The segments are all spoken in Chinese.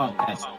podcast.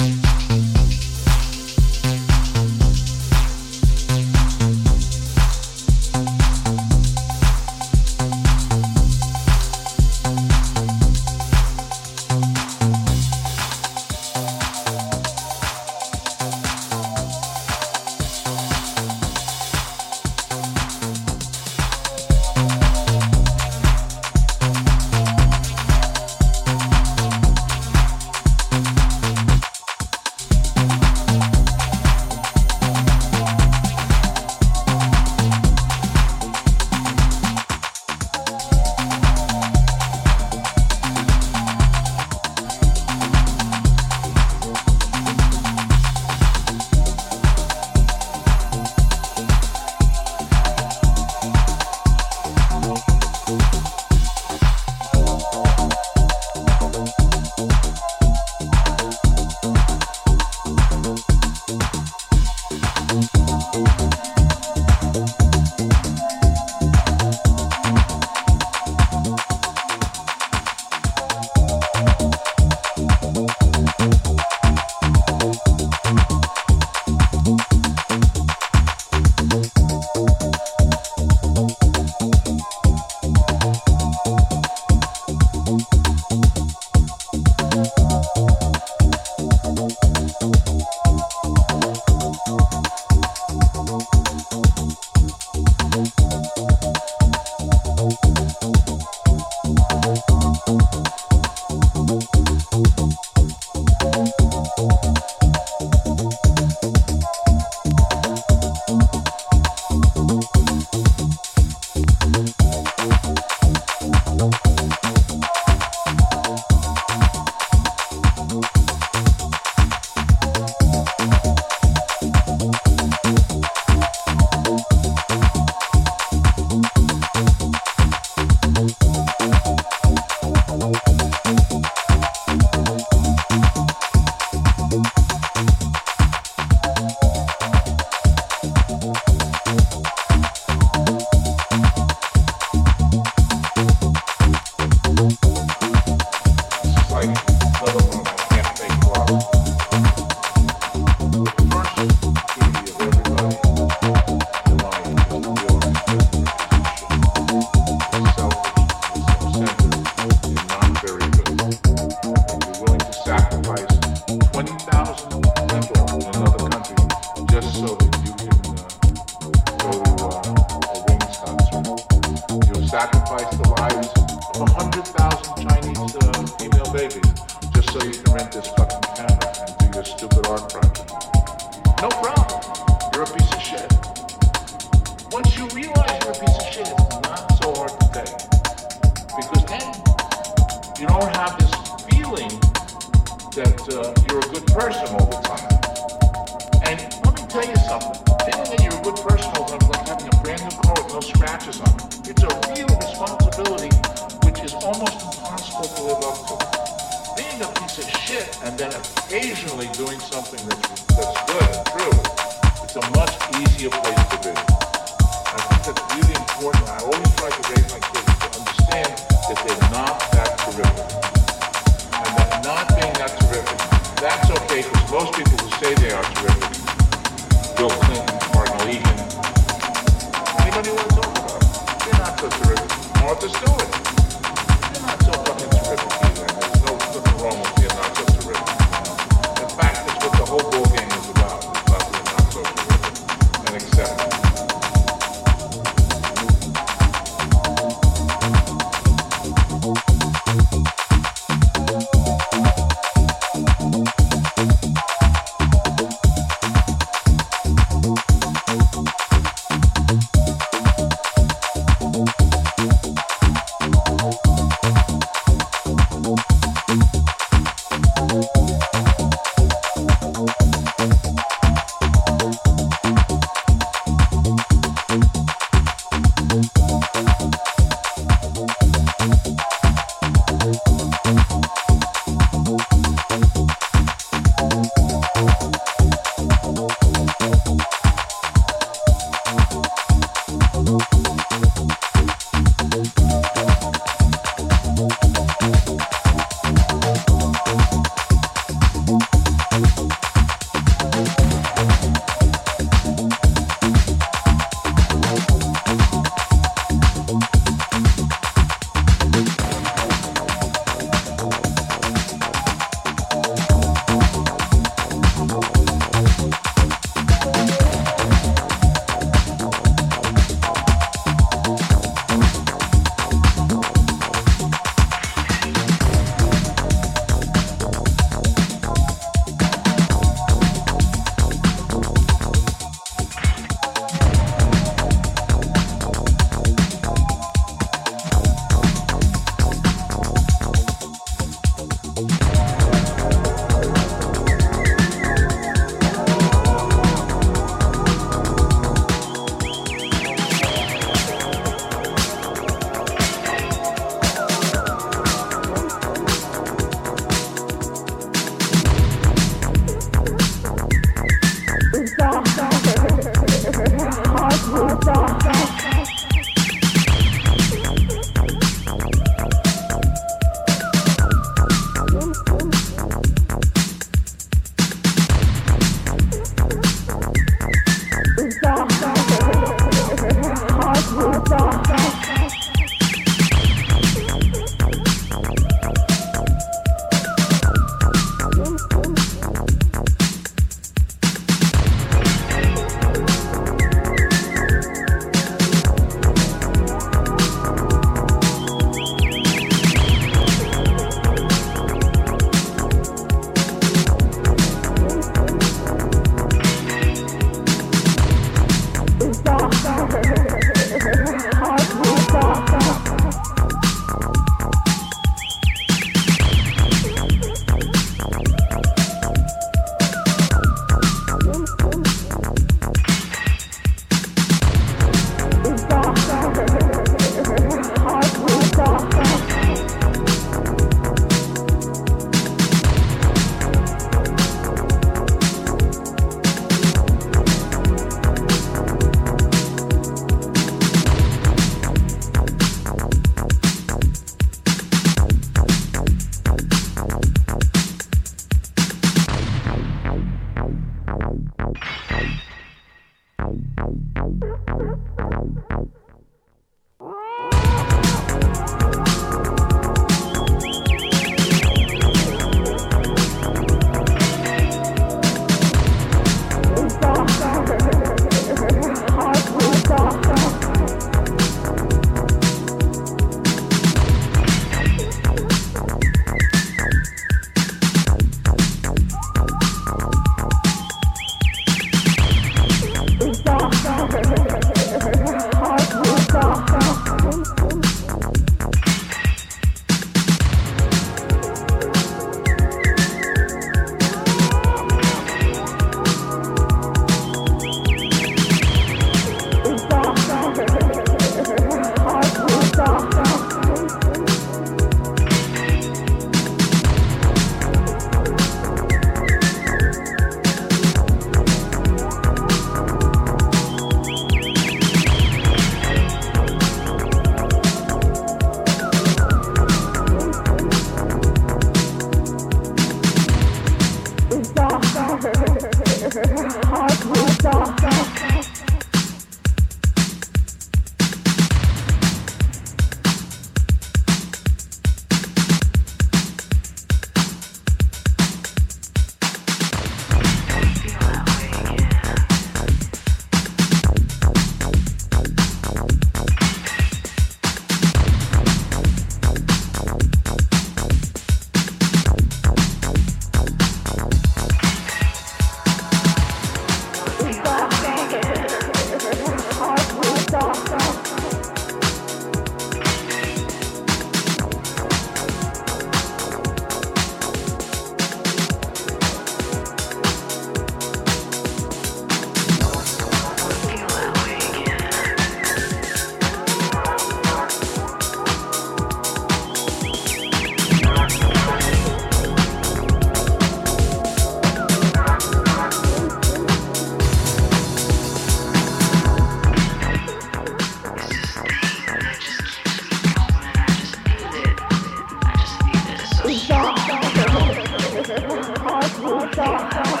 Yang.